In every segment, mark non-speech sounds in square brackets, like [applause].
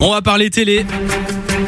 On va parler télé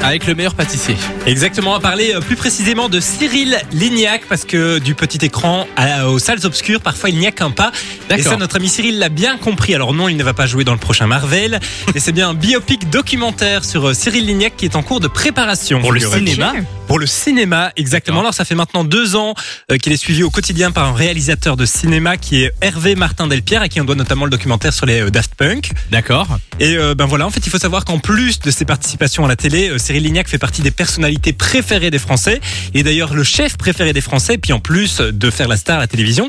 avec le meilleur pâtissier. Exactement, on va parler euh, plus précisément de Cyril Lignac parce que du petit écran à- aux salles obscures, parfois il n'y a qu'un pas. Et ça, notre ami Cyril l'a bien compris. Alors non, il ne va pas jouer dans le prochain Marvel, mais c'est bien un biopic documentaire sur euh, Cyril Lignac qui est en cours de préparation. Pour le cinéma Pour le cinéma, exactement. Alors ça fait maintenant deux ans euh, qu'il est suivi au quotidien par un réalisateur de cinéma qui est Hervé Martin Delpierre à qui on doit notamment le documentaire sur les euh, Daft Punk. D'accord. Et euh, ben voilà, en fait, il faut savoir qu'en plus de ses participations à la télé, Cyril Lignac fait partie des personnalités préférées des Français. Et d'ailleurs, le chef préféré des Français. Puis en plus de faire la star à la télévision,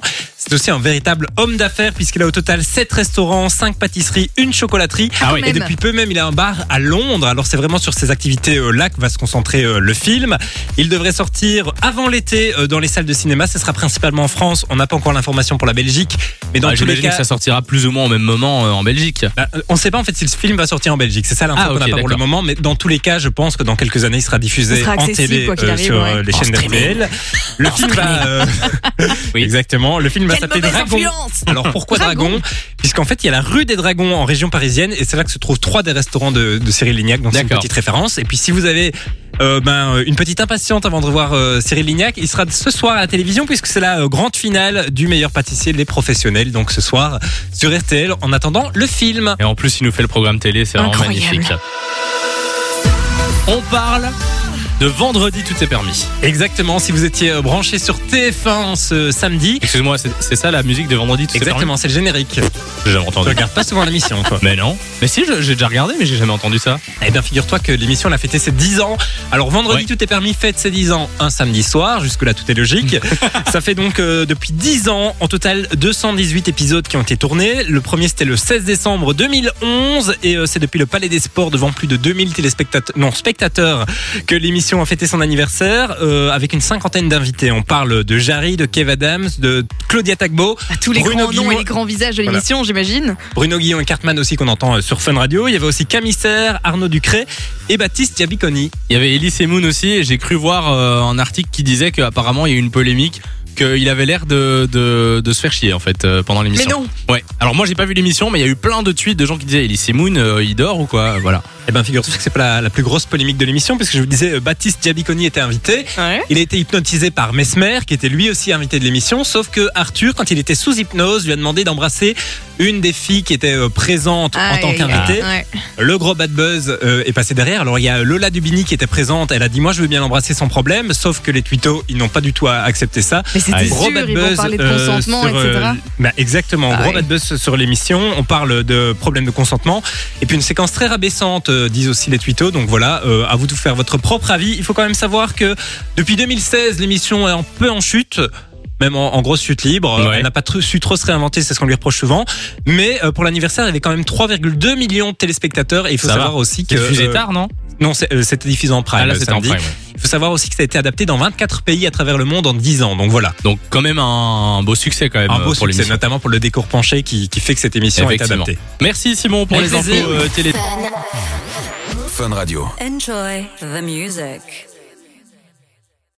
c'est aussi un véritable homme d'affaires puisqu'il a au total 7 restaurants, 5 pâtisseries, une chocolaterie. Ah oui. Et depuis peu même, il a un bar à Londres. Alors c'est vraiment sur ces activités euh, là que va se concentrer euh, le film. Il devrait sortir avant l'été euh, dans les salles de cinéma. Ce sera principalement en France. On n'a pas encore l'information pour la Belgique. Mais dans Bah, tous les cas, que ça sortira plus ou moins au même moment en Belgique. bah, on ne sait pas en fait si le film va sortir en Belgique. C'est ça l'info Ah, qu'on n'a pas pour le moment. Mais dans tous les cas, je pense que dans quelques années, il sera diffusé sera en télé euh, sur ouais. les En chaînes streaming. RTL. Le film va. euh, [laughs] Oui. [laughs] Exactement. Le film va Dragon. influence Alors pourquoi Dragon, Dragon Puisqu'en fait, il y a la rue des Dragons en région parisienne et c'est là que se trouvent trois des restaurants de, de Cyril Lignac. Donc c'est une D'accord. petite référence. Et puis si vous avez euh, ben, une petite impatiente avant de revoir euh, Cyril Lignac, il sera ce soir à la télévision puisque c'est la euh, grande finale du meilleur pâtissier les professionnels. Donc ce soir sur RTL en attendant le film. Et en plus, il nous fait le programme télé, c'est vraiment magnifique. On parle de vendredi, tout est permis. Exactement, si vous étiez euh, branché sur TF1 ce samedi. Excuse-moi, c'est ça la musique de vendredi, tout est permis Exactement, c'est le générique. J'ai jamais entendu. regardes pas souvent l'émission, toi. Mais non. Mais si, je- j'ai déjà regardé, mais j'ai jamais entendu ça. Eh bien, figure-toi que l'émission elle a fêté ses 10 ans. Alors, vendredi, Ouais. tout est permis, fête ses 10 ans un samedi soir. Jusque-là, tout est logique. [laughs] Ça fait donc euh, depuis 10 ans, en total, 218 épisodes qui ont été tournés. Le premier, c'était le 16 décembre 2011. Et euh, c'est depuis le Palais des Sports, devant plus de 2000 téléspectateurs, non, spectateurs, que l'émission a fêté son anniversaire, euh, avec une cinquantaine d'invités. On parle de Jarry, de Kev Adams, de Claudia Tagbo, À tous les Bruno grands noms et les grands visages de Voilà. l'émission, j'imagine. Bruno Guillon et Cartman aussi qu'on entend euh, sur Fun Radio. Il y avait aussi Camissaire, Arnaud Ducré et Baptiste Diabiconi. Il y avait Elise Moon aussi, et j'ai cru voir euh, un article qui disait qu'apparemment il y a eu une polémique, qu'il avait l'air de, de, de se faire chier en fait euh, pendant Mais l'émission. non Ouais. Alors moi j'ai pas vu l'émission, mais il y a eu plein de tweets de gens qui disaient Elise Moon, euh, il dort ou quoi? Voilà. Eh ben, figure-toi que c'est pas la, la plus grosse polémique de l'émission, puisque je vous disais, euh, Baptiste Diabiconi était invité. Ouais. Il a été hypnotisé par Mesmer, qui était lui aussi invité de l'émission, sauf que Arthur, quand il était sous hypnose, lui a demandé d'embrasser une des filles qui était euh, présente en tant qu'invitée. ouais. Le gros bad buzz euh, est passé derrière. Alors il y a Lola Dubini qui était présente. Elle a dit moi je veux bien l'embrasser sans problème. Sauf que les twittos ils n'ont pas du tout accepté ça. Mais c'était sûr, Gros bad ils vont buzz, parler de euh, sur, etc. bah, exactement, Ah gros ouais. bad buzz sur l'émission. On parle de problèmes de consentement et puis une séquence très rabaissante, euh, disent aussi les twittos. Donc voilà, à vous de faire votre propre avis. Il faut quand même savoir que depuis 2016, l'émission est un peu en chute. Même en, en grosse chute libre, Euh, Ouais. elle n'a pas su trop se réinventer, c'est ce qu'on lui reproche souvent. Mais euh, pour l'anniversaire, il y avait quand même 3,2 millions de téléspectateurs. Et il faut Ça savoir va. aussi que C'est diffusé euh, tard, non? non, c'est- euh, c'était diffusé en prime. Ah là c'était en prime. ouais. Il faut savoir aussi que ça a été adapté dans 24 pays à travers le monde en 10 ans. Donc voilà, Donc quand même un beau succès quand même un beau pour succès, notamment pour le décor penché qui, qui fait que cette émission est adaptée. Merci Simon pour Avec les infos euh, télé. Fun Radio. Enjoy the music.